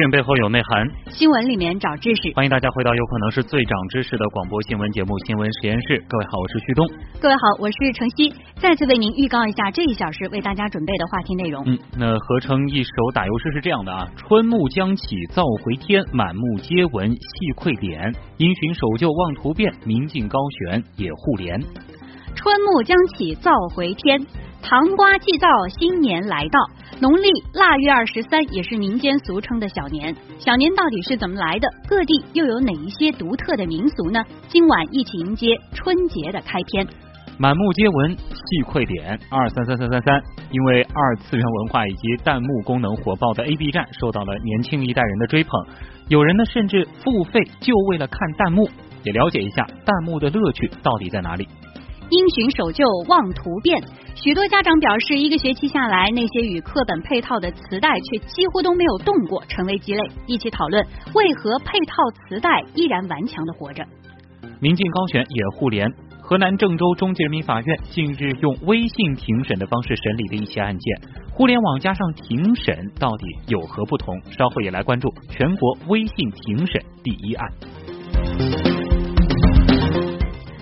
讯背后有内涵，新闻里面找知识。欢迎大家回到有可能是最长知识的广播新闻节目《新闻实验室》。各位好，我是旭东。各位好，我是程曦。再次为您预告一下这一小时为大家准备的话题内容。嗯，那合成一首打油诗是这样的啊：春暮将起灶回天，满目皆闻细溃点。因循守旧望图变，明镜高悬野户帘。春暮将起灶回天，糖瓜祭灶新年来到。农历腊月二十三也是民间俗称的小年，小年到底是怎么来的？各地又有哪一些独特的民俗呢？今晚一起迎接春节的开篇。满目皆闻细溃点二三三三三三，因为二次元文化以及弹幕功能火爆的 A B 站受到了年轻一代人的追捧，有人呢甚至付费就为了看弹幕，也了解一下弹幕的乐趣到底在哪里。因循守旧望图变，许多家长表示，一个学期下来，那些与课本配套的磁带却几乎都没有动过，成为鸡肋。一起讨论为何配套磁带依然顽强的活着。民进高悬也互联，河南郑州中级人民法院近日用微信庭审的方式审理的一起案件，互联网加上庭审到底有何不同？稍后也来关注全国微信庭审第一案。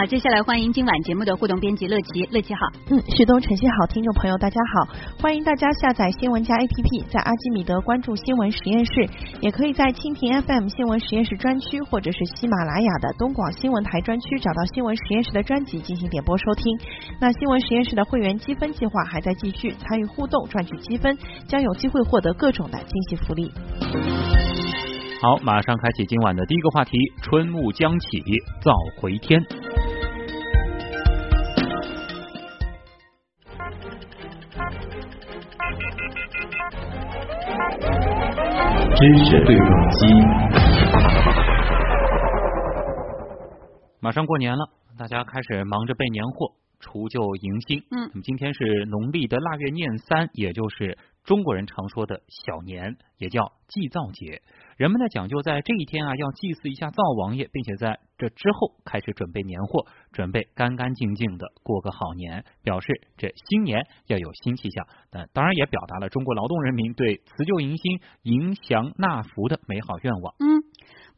好，接下来欢迎今晚节目的互动编辑乐琪，乐琪好，嗯，旭东晨曦好，听众朋友大家好，欢迎大家下载新闻加 APP，在阿基米德关注新闻实验室，也可以在蜻蜓 FM 新闻实验室专区或者是喜马拉雅的东广新闻台专区找到新闻实验室的专辑进行点播收听。那新闻实验室的会员积分计划还在继续，参与互动赚取积分，将有机会获得各种的惊喜福利。好，马上开启今晚的第一个话题，春暮将起，早回天。知识对撞机。马上过年了，大家开始忙着备年货、除旧迎新。嗯，那么今天是农历的腊月廿三，也就是中国人常说的小年，也叫祭灶节。人们呢讲究在这一天啊，要祭祀一下灶王爷，并且在这之后开始准备年货，准备干干净净的过个好年，表示这新年要有新气象。但当然也表达了中国劳动人民对辞旧迎新、迎祥纳福的美好愿望。嗯。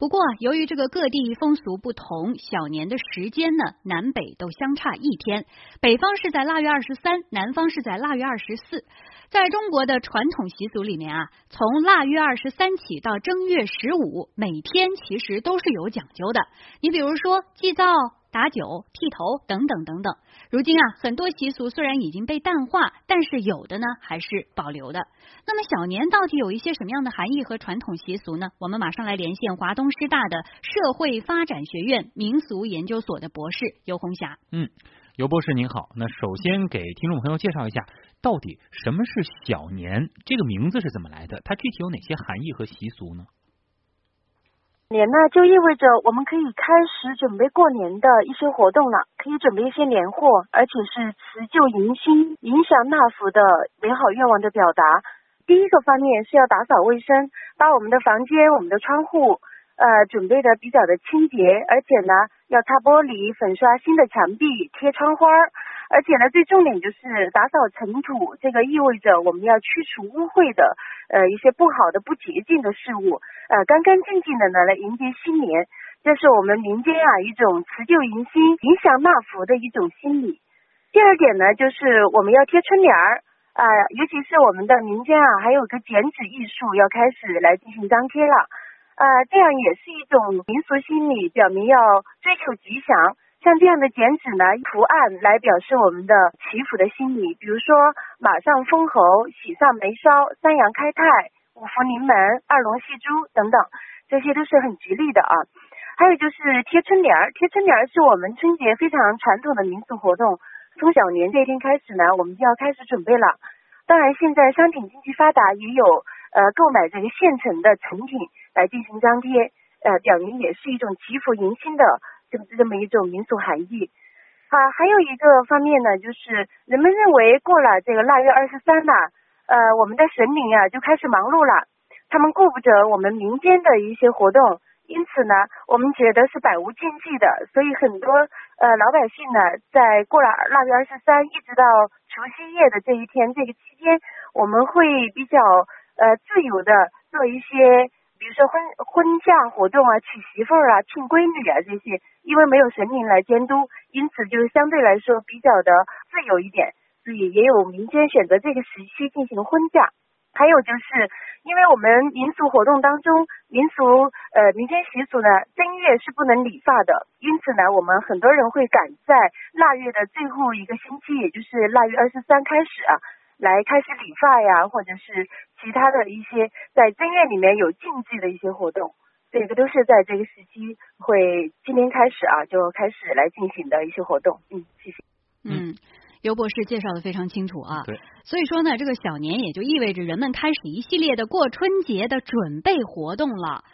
不过，由于这个各地风俗不同，小年的时间呢，南北都相差一天。北方是在腊月二十三，南方是在腊月二十四。在中国的传统习俗里面啊，从腊月二十三起到正月十五，每天其实都是有讲究的。你比如说祭灶。打酒、剃头等等等等，如今啊，很多习俗虽然已经被淡化，但是有的呢还是保留的。那么小年到底有一些什么样的含义和传统习俗呢？我们马上来连线华东师大的社会发展学院民俗研究所的博士尤红霞。嗯，尤博士您好，那首先给听众朋友介绍一下，到底什么是小年？这个名字是怎么来的？它具体有哪些含义和习俗呢？年呢，就意味着我们可以开始准备过年的一些活动了，可以准备一些年货，而且是辞旧迎新、迎祥纳福的美好愿望的表达。第一个方面是要打扫卫生，把我们的房间、我们的窗户，呃，准备的比较的清洁，而且呢，要擦玻璃、粉刷新的墙壁、贴窗花儿。而且呢，最重点就是打扫尘土，这个意味着我们要驱除污秽的，呃，一些不好的、不洁净的事物，呃，干干净净的呢来迎接新年，这是我们民间啊一种辞旧迎新、迎祥纳福的一种心理。第二点呢，就是我们要贴春联儿啊，尤其是我们的民间啊，还有个剪纸艺术要开始来进行张贴了，啊，这样也是一种民俗心理，表明要追求吉祥。像这样的剪纸呢，图案来表示我们的祈福的心理，比如说马上封侯、喜上眉梢、三阳开泰、五福临门、二龙戏珠等等，这些都是很吉利的啊。还有就是贴春联儿，贴春联儿是我们春节非常传统的民俗活动。从小年这一天开始呢，我们就要开始准备了。当然，现在商品经济发达，也有呃购买这个现成的成品来进行张贴，呃，表明也是一种祈福迎新的就是这么一种民俗含义。啊，还有一个方面呢，就是人们认为过了这个腊月二十三呢，呃，我们的神灵啊就开始忙碌了，他们顾不着我们民间的一些活动。因此呢，我们觉得是百无禁忌的，所以很多呃老百姓呢，在过了腊月二十三一直到除夕夜的这一天，这个期间，我们会比较呃自由的做一些，比如说婚婚嫁活动啊、娶媳妇儿啊、聘闺女啊这些，因为没有神明来监督，因此就是相对来说比较的自由一点，所以也有民间选择这个时期进行婚嫁。还有就是，因为我们民俗活动当中，民俗呃民间习俗呢，正月是不能理发的，因此呢，我们很多人会赶在腊月的最后一个星期，也就是腊月二十三开始啊，来开始理发呀，或者是其他的一些在正月里面有禁忌的一些活动，这个都是在这个时期会今天开始啊就开始来进行的一些活动。嗯，谢谢。嗯。尤博士介绍的非常清楚啊，对，所以说呢，这个小年也就意味着人们开始一系列的过春节的准备活动了。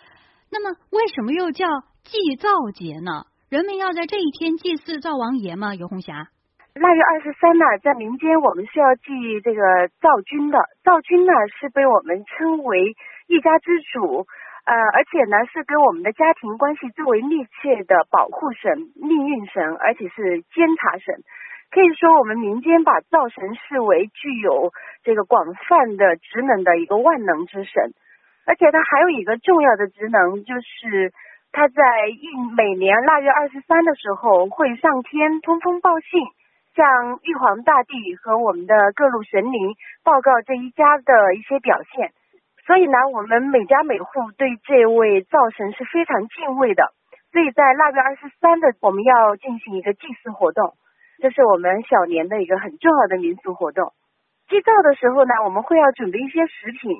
那么，为什么又叫祭灶节呢？人们要在这一天祭祀灶王爷吗？尤红霞，腊月二十三呢，在民间我们是要祭这个灶君的，灶君呢是被我们称为一家之主，呃，而且呢是跟我们的家庭关系最为密切的保护神、命运神，而且是监察神。可以说，我们民间把灶神视为具有这个广泛的职能的一个万能之神，而且他还有一个重要的职能，就是他在一每年腊月二十三的时候会上天通风报信，向玉皇大帝和我们的各路神灵报告这一家的一些表现。所以呢，我们每家每户对这位灶神是非常敬畏的。所以在腊月二十三的，我们要进行一个祭祀活动。这是我们小年的一个很重要的民俗活动。祭灶的时候呢，我们会要准备一些食品，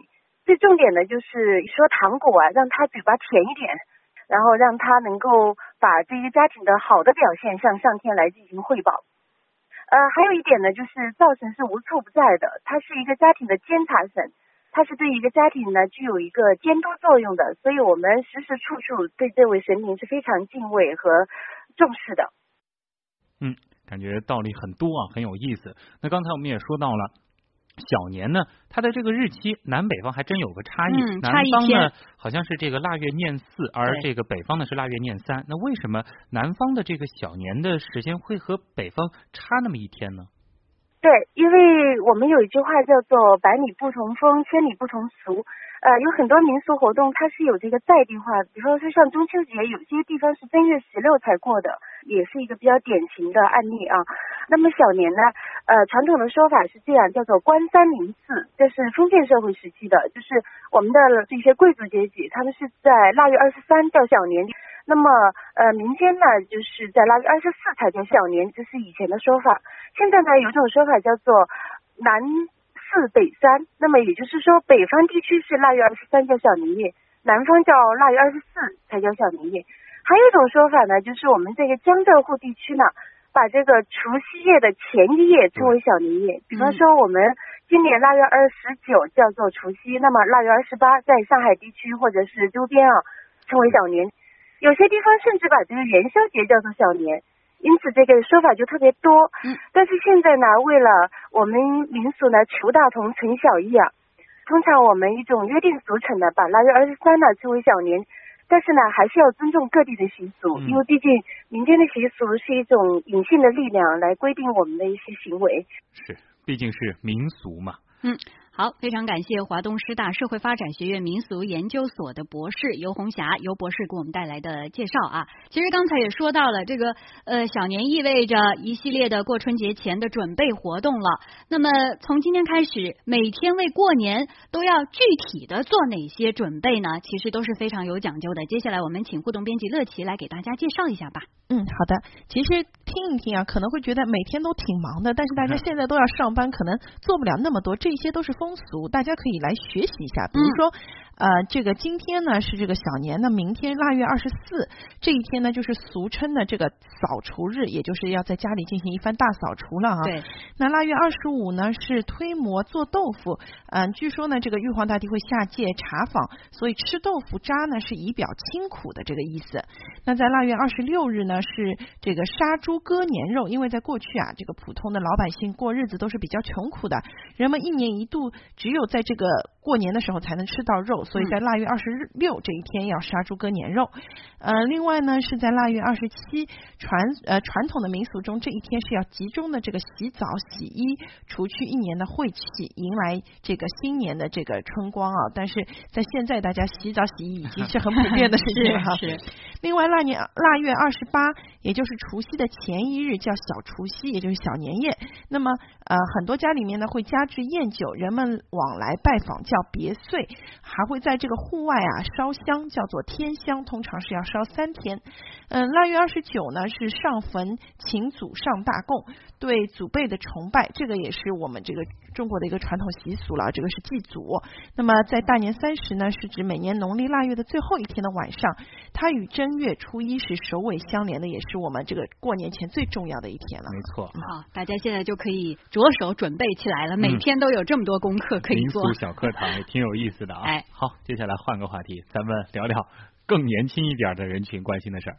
最重点的就是说糖果啊，让他嘴巴甜一点，然后让他能够把这个家庭的好的表现向上天来进行汇报。呃，还有一点呢，就是灶神是无处不在的，他是一个家庭的监察神，他是对一个家庭呢具有一个监督作用的，所以我们时时处处对这位神明是非常敬畏和重视的。嗯。感觉道理很多啊，很有意思。那刚才我们也说到了，小年呢，它的这个日期南北方还真有个差异。南方呢好像是这个腊月廿四，而这个北方呢是腊月廿三。那为什么南方的这个小年的时间会和北方差那么一天呢？对，因为我们有一句话叫做“百里不同风，千里不同俗”。呃，有很多民俗活动，它是有这个在地化，比方说像中秋节，有些地方是正月十六才过的，也是一个比较典型的案例啊。那么小年呢，呃，传统的说法是这样，叫做官三临四，这是封建社会时期的，就是我们的这些贵族阶级，他们是在腊月二十三叫小年。那么呃，民间呢，就是在腊月二十四才叫小年，这是以前的说法。现在呢，有种说法叫做南。四北三，那么也就是说，北方地区是腊月二十三叫小年夜，南方叫腊月二十四才叫小年夜。还有一种说法呢，就是我们这个江浙沪地区呢，把这个除夕夜的前一夜称为小年夜。比方说，我们今年腊月二十九叫做除夕，那么腊月二十八在上海地区或者是周边啊称为小年。有些地方甚至把这个元宵节叫做小年。因此，这个说法就特别多。嗯，但是现在呢，为了我们民俗呢，求大同存小异啊，通常我们一种约定俗成的，把腊月二十三呢称为小年。但是呢，还是要尊重各地的习俗，因为毕竟民间的习俗是一种隐性的力量来规定我们的一些行为。是，毕竟是民俗嘛。嗯。好，非常感谢华东师大社会发展学院民俗研究所的博士尤红霞尤博士给我们带来的介绍啊。其实刚才也说到了，这个呃小年意味着一系列的过春节前的准备活动了。那么从今天开始，每天为过年都要具体的做哪些准备呢？其实都是非常有讲究的。接下来我们请互动编辑乐琪来给大家介绍一下吧。嗯，好的。其实听听一听啊，可能会觉得每天都挺忙的，但是大家现在都要上班，可能做不了那么多，这些都是风俗，大家可以来学习一下。比如说，呃，这个今天呢是这个小年，那明天腊月二十四这一天呢，就是俗称的这个扫除日，也就是要在家里进行一番大扫除了啊。对。那腊月二十五呢是推磨做豆腐，嗯，据说呢这个玉皇大帝会下界查访，所以吃豆腐渣呢是以表清苦的这个意思。那在腊月二十六日呢是这个杀猪割年肉，因为在过去啊，这个普通的老百姓过日子都是比较穷苦的，人们一年一度只有在这个过年的时候才能吃到肉，所以在腊月二十六这一天要杀猪割年肉。呃，另外呢是在腊月二十七传呃传统的民俗中，这一天是要集中的这个洗澡洗衣，除去一年的晦气，迎来这个新年的这个春光啊。但是在现在，大家洗澡洗衣已经是很普遍的事情 了哈。是。另外，腊年腊月二十八，也就是除夕的前一日，叫小除夕，也就是小年夜。那么，呃，很多家里面呢会加制宴酒，人们往来拜访叫别岁，还会在这个户外啊烧香，叫做天香，通常是要烧三天。嗯，腊月二十九呢是上坟请祖上大供，对祖辈的崇拜，这个也是我们这个中国的一个传统习俗了。这个是祭祖。那么在大年三十呢，是指每年农历腊月的最后一天的晚上，它与正月初一是首尾相连的，也是我们这个过年前最重要的一天了。没错。好，大家现在就可以着手准备起来了，每天都有这么多功课可以做。民俗小课堂也挺有意思的啊。哎，好，接下来换个话题，咱们聊聊更年轻一点的人群关心的事儿。